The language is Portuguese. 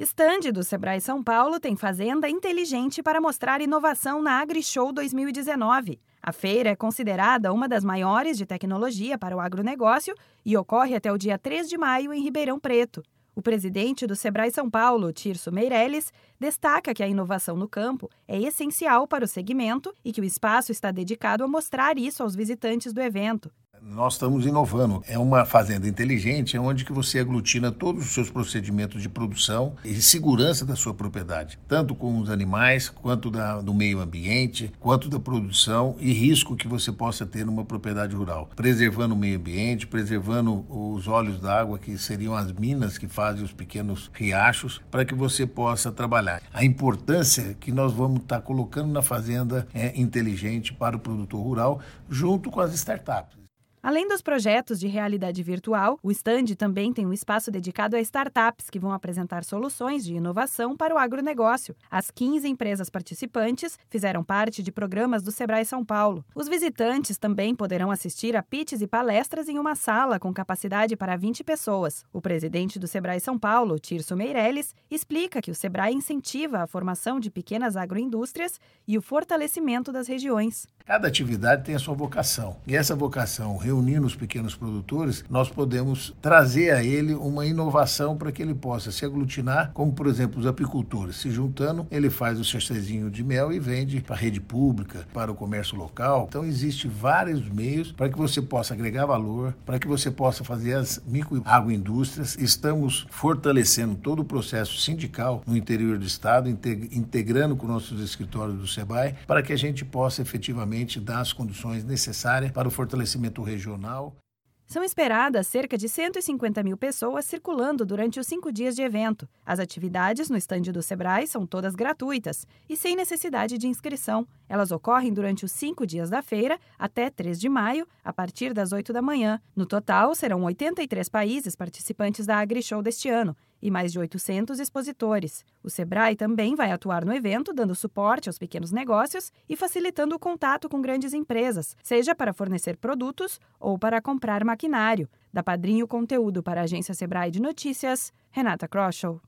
Estande do Sebrae São Paulo tem fazenda inteligente para mostrar inovação na AgriShow 2019. A feira é considerada uma das maiores de tecnologia para o agronegócio e ocorre até o dia 3 de maio em Ribeirão Preto. O presidente do Sebrae São Paulo, Tirso Meirelles, destaca que a inovação no campo é essencial para o segmento e que o espaço está dedicado a mostrar isso aos visitantes do evento. Nós estamos inovando. É uma fazenda inteligente, é onde que você aglutina todos os seus procedimentos de produção e segurança da sua propriedade, tanto com os animais, quanto da, do meio ambiente, quanto da produção e risco que você possa ter numa propriedade rural, preservando o meio ambiente, preservando os olhos d'água, que seriam as minas que fazem os pequenos riachos, para que você possa trabalhar. A importância que nós vamos estar colocando na fazenda é inteligente para o produtor rural, junto com as startups. Além dos projetos de realidade virtual, o stand também tem um espaço dedicado a startups que vão apresentar soluções de inovação para o agronegócio. As 15 empresas participantes fizeram parte de programas do Sebrae São Paulo. Os visitantes também poderão assistir a pitches e palestras em uma sala com capacidade para 20 pessoas. O presidente do Sebrae São Paulo, Tirso Meirelles, explica que o Sebrae incentiva a formação de pequenas agroindústrias e o fortalecimento das regiões. Cada atividade tem a sua vocação. E essa vocação, reunindo os pequenos produtores, nós podemos trazer a ele uma inovação para que ele possa se aglutinar, como por exemplo os apicultores. Se juntando, ele faz o cestezinho de mel e vende para a rede pública, para o comércio local. Então existem vários meios para que você possa agregar valor, para que você possa fazer as micro agroindústrias. Estamos fortalecendo todo o processo sindical no interior do estado, integrando com nossos escritórios do SEBAI, para que a gente possa efetivamente realmente dar as condições necessárias para o fortalecimento regional. São esperadas cerca de 150 mil pessoas circulando durante os cinco dias de evento. As atividades no estande do Sebrae são todas gratuitas e sem necessidade de inscrição. Elas ocorrem durante os cinco dias da feira, até 3 de maio, a partir das 8 da manhã. No total, serão 83 países participantes da AgriShow deste ano e mais de 800 expositores. O Sebrae também vai atuar no evento, dando suporte aos pequenos negócios e facilitando o contato com grandes empresas, seja para fornecer produtos ou para comprar maquinário. Da Padrinho Conteúdo para a agência Sebrae de Notícias, Renata Kroschel.